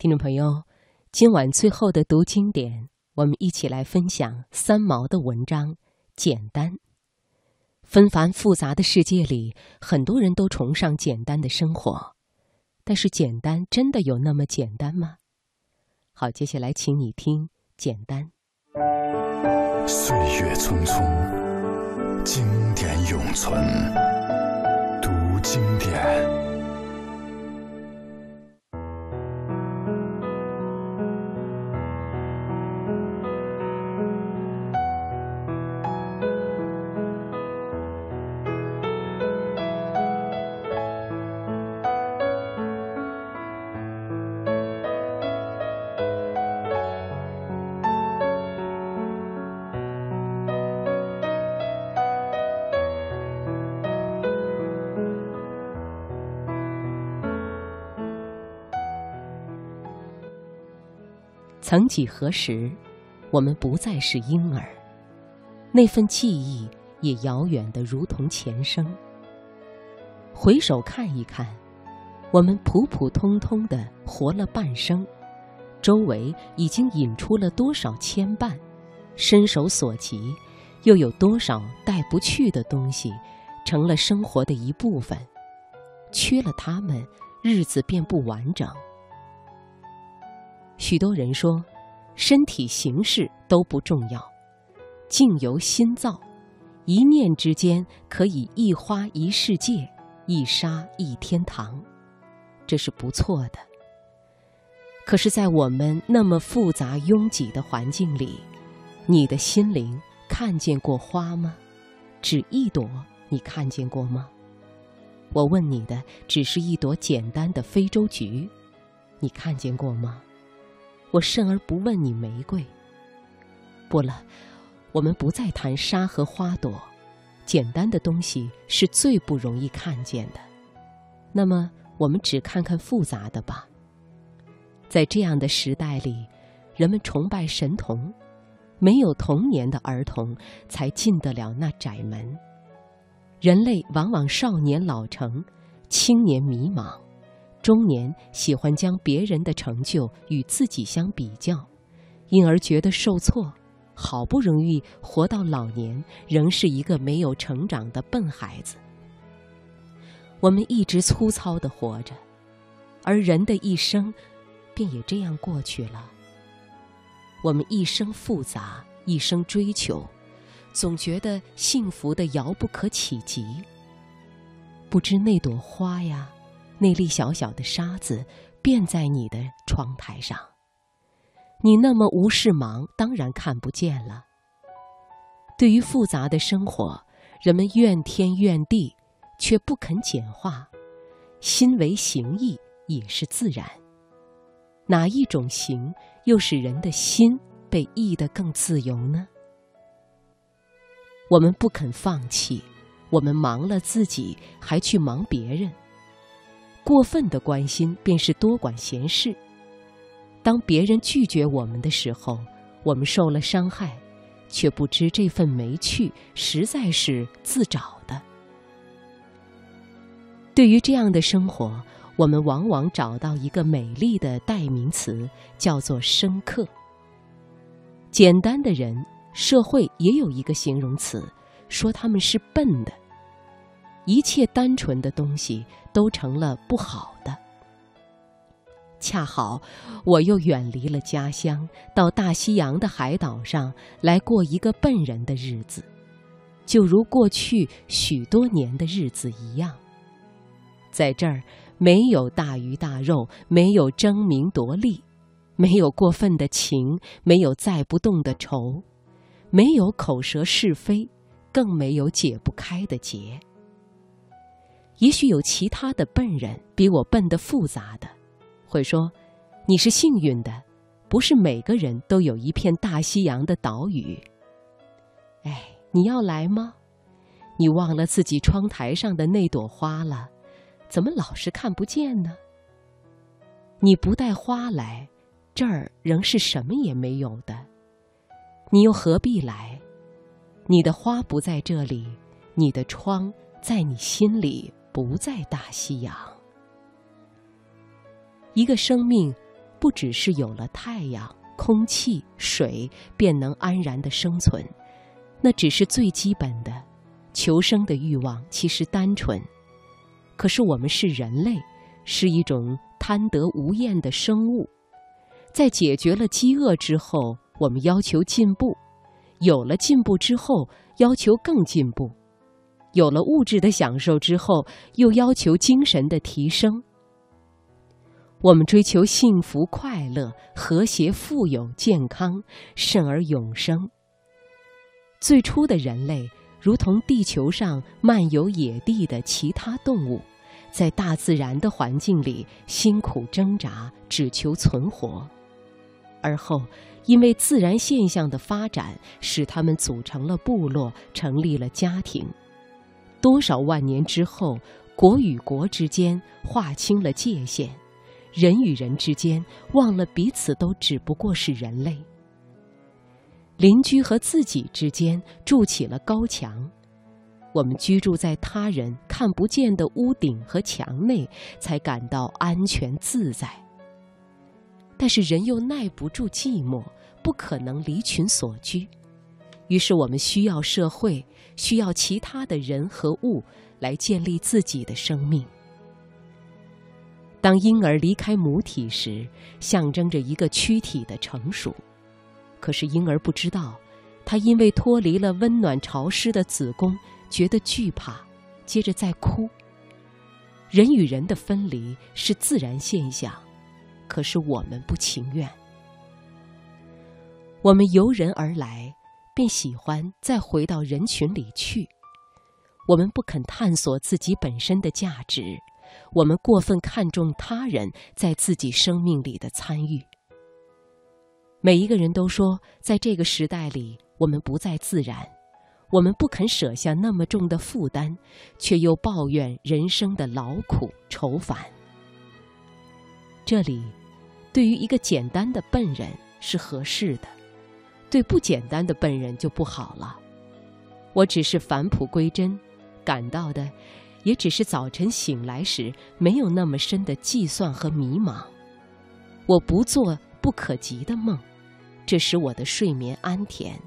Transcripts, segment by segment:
听众朋友，今晚最后的读经典，我们一起来分享三毛的文章《简单》。纷繁复杂的世界里，很多人都崇尚简单的生活，但是简单真的有那么简单吗？好，接下来请你听《简单》。岁月匆匆，经典永存，读经典。曾几何时，我们不再是婴儿，那份记忆也遥远的如同前生。回首看一看，我们普普通通的活了半生，周围已经引出了多少牵绊，伸手所及，又有多少带不去的东西，成了生活的一部分。缺了它们，日子便不完整。许多人说，身体形式都不重要，境由心造，一念之间可以一花一世界，一沙一天堂，这是不错的。可是，在我们那么复杂拥挤的环境里，你的心灵看见过花吗？只一朵，你看见过吗？我问你的，只是一朵简单的非洲菊，你看见过吗？我甚而不问你玫瑰。不了，我们不再谈沙和花朵，简单的东西是最不容易看见的。那么，我们只看看复杂的吧。在这样的时代里，人们崇拜神童，没有童年的儿童才进得了那窄门。人类往往少年老成，青年迷茫。中年喜欢将别人的成就与自己相比较，因而觉得受挫。好不容易活到老年，仍是一个没有成长的笨孩子。我们一直粗糙的活着，而人的一生便也这样过去了。我们一生复杂，一生追求，总觉得幸福的遥不可企及。不知那朵花呀。那粒小小的沙子，便在你的窗台上。你那么无事忙，当然看不见了。对于复杂的生活，人们怨天怨地，却不肯简化。心为形役，也是自然。哪一种形，又使人的心被易得更自由呢？我们不肯放弃，我们忙了自己，还去忙别人。过分的关心便是多管闲事。当别人拒绝我们的时候，我们受了伤害，却不知这份没趣实在是自找的。对于这样的生活，我们往往找到一个美丽的代名词，叫做深刻。简单的人，社会也有一个形容词，说他们是笨的。一切单纯的东西都成了不好的。恰好我又远离了家乡，到大西洋的海岛上来过一个笨人的日子，就如过去许多年的日子一样。在这儿，没有大鱼大肉，没有争名夺利，没有过分的情，没有载不动的愁，没有口舌是非，更没有解不开的结。也许有其他的笨人比我笨得复杂的，会说：“你是幸运的，不是每个人都有一片大西洋的岛屿。”哎，你要来吗？你忘了自己窗台上的那朵花了？怎么老是看不见呢？你不带花来，这儿仍是什么也没有的。你又何必来？你的花不在这里，你的窗在你心里。不在大西洋。一个生命不只是有了太阳、空气、水便能安然的生存，那只是最基本的。求生的欲望其实单纯，可是我们是人类，是一种贪得无厌的生物。在解决了饥饿之后，我们要求进步；有了进步之后，要求更进步；有了物质的享受之后，又要求精神的提升。我们追求幸福、快乐、和谐、富有、健康，甚而永生。最初的人类，如同地球上漫游野地的其他动物，在大自然的环境里辛苦挣扎，只求存活。而后，因为自然现象的发展，使他们组成了部落，成立了家庭。多少万年之后，国与国之间划清了界限，人与人之间忘了彼此都只不过是人类。邻居和自己之间筑起了高墙，我们居住在他人看不见的屋顶和墙内，才感到安全自在。但是人又耐不住寂寞，不可能离群所居，于是我们需要社会，需要其他的人和物来建立自己的生命。当婴儿离开母体时，象征着一个躯体的成熟，可是婴儿不知道，他因为脱离了温暖潮湿的子宫，觉得惧怕，接着在哭。人与人的分离是自然现象。可是我们不情愿，我们由人而来，便喜欢再回到人群里去。我们不肯探索自己本身的价值，我们过分看重他人在自己生命里的参与。每一个人都说，在这个时代里，我们不再自然，我们不肯舍下那么重的负担，却又抱怨人生的劳苦愁烦。这里。对于一个简单的笨人是合适的，对不简单的笨人就不好了。我只是返璞归真，感到的，也只是早晨醒来时没有那么深的计算和迷茫。我不做不可及的梦，这使我的睡眠安甜。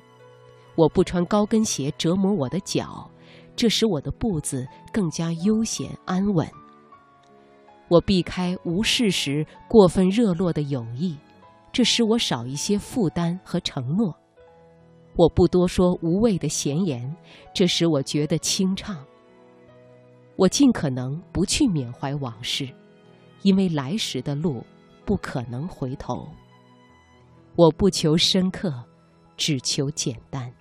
我不穿高跟鞋折磨我的脚，这使我的步子更加悠闲安稳。我避开无事时过分热络的友谊，这使我少一些负担和承诺。我不多说无谓的闲言，这使我觉得清畅。我尽可能不去缅怀往事，因为来时的路不可能回头。我不求深刻，只求简单。